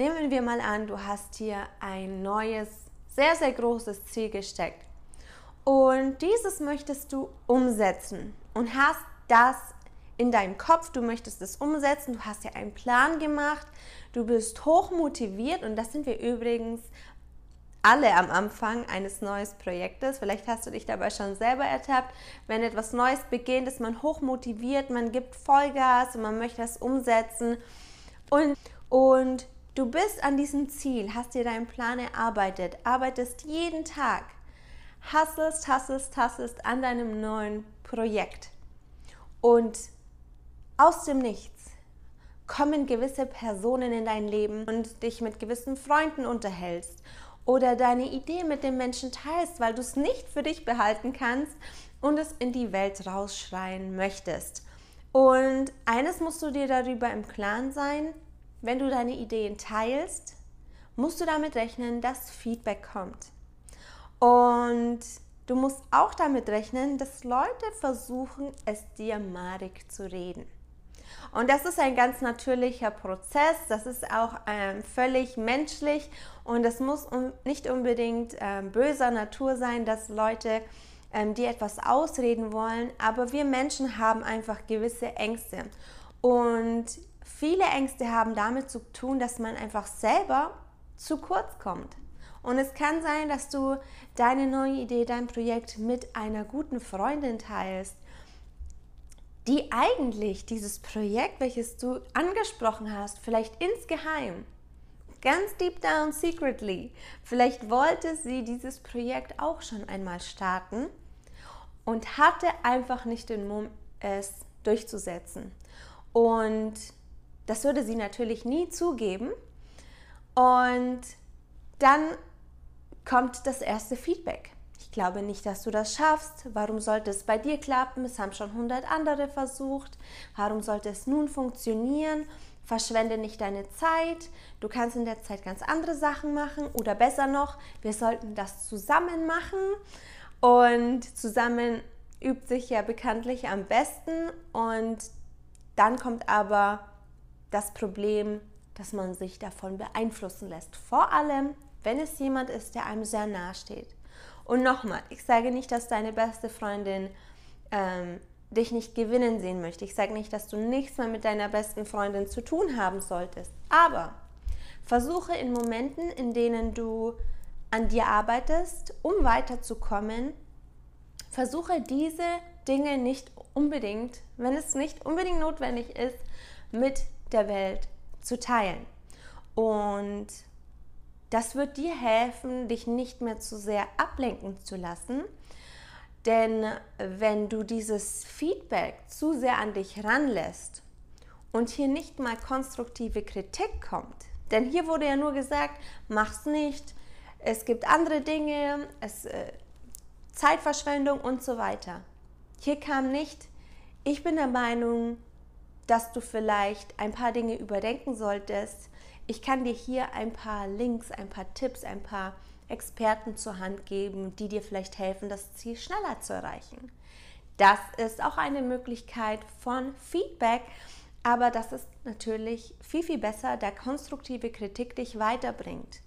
Nehmen wir mal an, du hast hier ein neues, sehr, sehr großes Ziel gesteckt. Und dieses möchtest du umsetzen und hast das in deinem Kopf, du möchtest es umsetzen, du hast ja einen Plan gemacht, du bist hoch motiviert und das sind wir übrigens alle am Anfang eines neuen Projektes. Vielleicht hast du dich dabei schon selber ertappt. Wenn etwas Neues beginnt, ist man hoch motiviert, man gibt Vollgas und man möchte es umsetzen. Und, und Du bist an diesem Ziel, hast dir deinen Plan erarbeitet, arbeitest jeden Tag, hasselst, hasselst, hasselst an deinem neuen Projekt. Und aus dem Nichts kommen gewisse Personen in dein Leben und dich mit gewissen Freunden unterhältst oder deine Idee mit den Menschen teilst, weil du es nicht für dich behalten kannst und es in die Welt rausschreien möchtest. Und eines musst du dir darüber im Klaren sein, wenn du deine Ideen teilst, musst du damit rechnen, dass Feedback kommt. Und du musst auch damit rechnen, dass Leute versuchen, es dir madig zu reden. Und das ist ein ganz natürlicher Prozess, das ist auch ähm, völlig menschlich und es muss um, nicht unbedingt ähm, böser Natur sein, dass Leute ähm, dir etwas ausreden wollen, aber wir Menschen haben einfach gewisse Ängste. Und Viele Ängste haben damit zu tun, dass man einfach selber zu kurz kommt. Und es kann sein, dass du deine neue Idee, dein Projekt mit einer guten Freundin teilst, die eigentlich dieses Projekt, welches du angesprochen hast, vielleicht insgeheim, ganz deep down secretly, vielleicht wollte sie dieses Projekt auch schon einmal starten und hatte einfach nicht den Mumm, es durchzusetzen. Und das würde sie natürlich nie zugeben. Und dann kommt das erste Feedback. Ich glaube nicht, dass du das schaffst. Warum sollte es bei dir klappen? Es haben schon 100 andere versucht. Warum sollte es nun funktionieren? Verschwende nicht deine Zeit. Du kannst in der Zeit ganz andere Sachen machen. Oder besser noch, wir sollten das zusammen machen. Und zusammen übt sich ja bekanntlich am besten. Und dann kommt aber das Problem, dass man sich davon beeinflussen lässt. Vor allem, wenn es jemand ist, der einem sehr nahe steht. Und nochmal, ich sage nicht, dass deine beste Freundin ähm, dich nicht gewinnen sehen möchte. Ich sage nicht, dass du nichts mehr mit deiner besten Freundin zu tun haben solltest. Aber versuche in Momenten, in denen du an dir arbeitest, um weiterzukommen, versuche diese Dinge nicht unbedingt, wenn es nicht unbedingt notwendig ist, mit der Welt zu teilen. Und das wird dir helfen, dich nicht mehr zu sehr ablenken zu lassen. Denn wenn du dieses Feedback zu sehr an dich ranlässt und hier nicht mal konstruktive Kritik kommt, denn hier wurde ja nur gesagt, mach's nicht, es gibt andere Dinge, es, äh, Zeitverschwendung und so weiter. Hier kam nicht, ich bin der Meinung, dass du vielleicht ein paar Dinge überdenken solltest. Ich kann dir hier ein paar Links, ein paar Tipps, ein paar Experten zur Hand geben, die dir vielleicht helfen, das Ziel schneller zu erreichen. Das ist auch eine Möglichkeit von Feedback, aber das ist natürlich viel, viel besser, da konstruktive Kritik dich weiterbringt.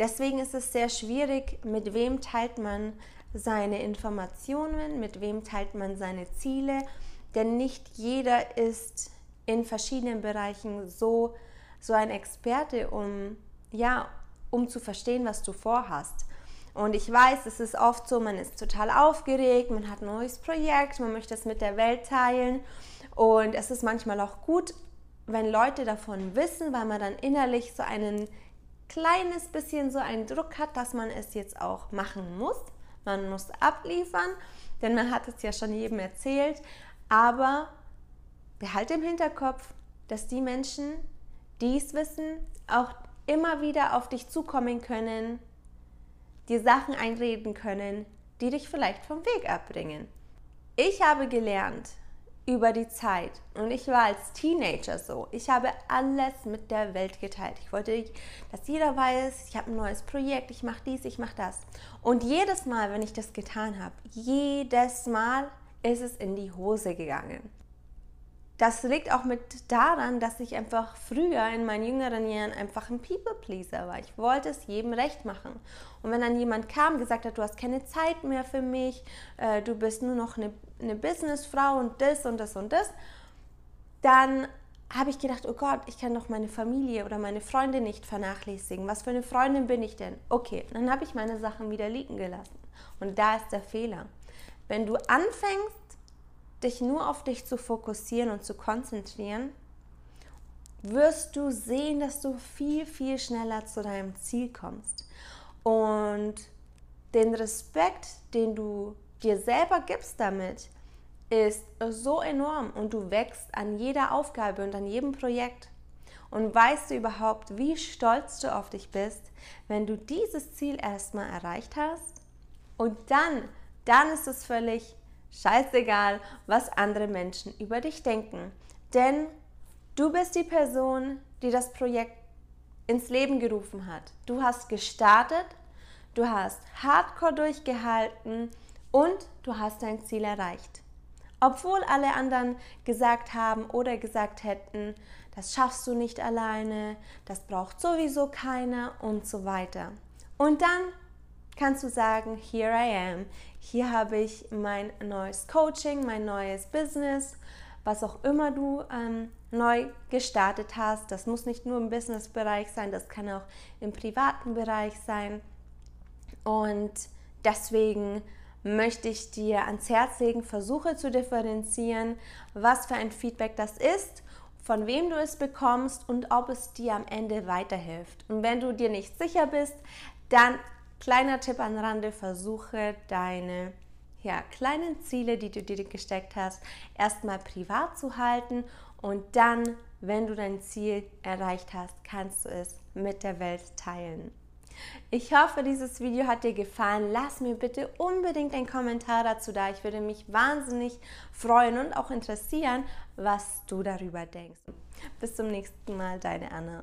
Deswegen ist es sehr schwierig, mit wem teilt man seine Informationen, mit wem teilt man seine Ziele, denn nicht jeder ist in verschiedenen Bereichen so, so ein Experte, um, ja, um zu verstehen, was du vorhast. Und ich weiß, es ist oft so, man ist total aufgeregt, man hat ein neues Projekt, man möchte es mit der Welt teilen. Und es ist manchmal auch gut, wenn Leute davon wissen, weil man dann innerlich so ein kleines bisschen so einen Druck hat, dass man es jetzt auch machen muss. Man muss abliefern, denn man hat es ja schon jedem erzählt. Aber behalte im Hinterkopf, dass die Menschen, dies Wissen auch immer wieder auf dich zukommen können, dir Sachen einreden können, die dich vielleicht vom Weg abbringen. Ich habe gelernt über die Zeit und ich war als Teenager so. Ich habe alles mit der Welt geteilt. Ich wollte, dass jeder weiß, ich habe ein neues Projekt, ich mache dies, ich mache das. Und jedes Mal, wenn ich das getan habe, jedes Mal ist es in die Hose gegangen das liegt auch mit daran, dass ich einfach früher in meinen jüngeren Jahren einfach ein People-Pleaser war. Ich wollte es jedem recht machen. Und wenn dann jemand kam, gesagt hat, du hast keine Zeit mehr für mich, äh, du bist nur noch eine, eine Businessfrau und das und das und das, dann habe ich gedacht, oh Gott, ich kann doch meine Familie oder meine Freunde nicht vernachlässigen. Was für eine Freundin bin ich denn? Okay, dann habe ich meine Sachen wieder liegen gelassen. Und da ist der Fehler. Wenn du anfängst, dich nur auf dich zu fokussieren und zu konzentrieren, wirst du sehen, dass du viel, viel schneller zu deinem Ziel kommst. Und den Respekt, den du dir selber gibst damit, ist so enorm und du wächst an jeder Aufgabe und an jedem Projekt. Und weißt du überhaupt, wie stolz du auf dich bist, wenn du dieses Ziel erstmal erreicht hast? Und dann, dann ist es völlig scheißegal, was andere Menschen über dich denken. Denn du bist die Person, die das Projekt ins Leben gerufen hat. Du hast gestartet, du hast hardcore durchgehalten und du hast dein Ziel erreicht. Obwohl alle anderen gesagt haben oder gesagt hätten, das schaffst du nicht alleine, das braucht sowieso keiner und so weiter. Und dann kannst du sagen, here I am. Hier habe ich mein neues Coaching, mein neues Business, was auch immer du ähm, neu gestartet hast. Das muss nicht nur im Business-Bereich sein, das kann auch im privaten Bereich sein. Und deswegen möchte ich dir ans Herz legen, versuche zu differenzieren, was für ein Feedback das ist, von wem du es bekommst und ob es dir am Ende weiterhilft. Und wenn du dir nicht sicher bist, dann Kleiner Tipp an Rande, versuche deine ja, kleinen Ziele, die du dir gesteckt hast, erstmal privat zu halten und dann, wenn du dein Ziel erreicht hast, kannst du es mit der Welt teilen. Ich hoffe, dieses Video hat dir gefallen. Lass mir bitte unbedingt einen Kommentar dazu da. Ich würde mich wahnsinnig freuen und auch interessieren, was du darüber denkst. Bis zum nächsten Mal, deine Anna.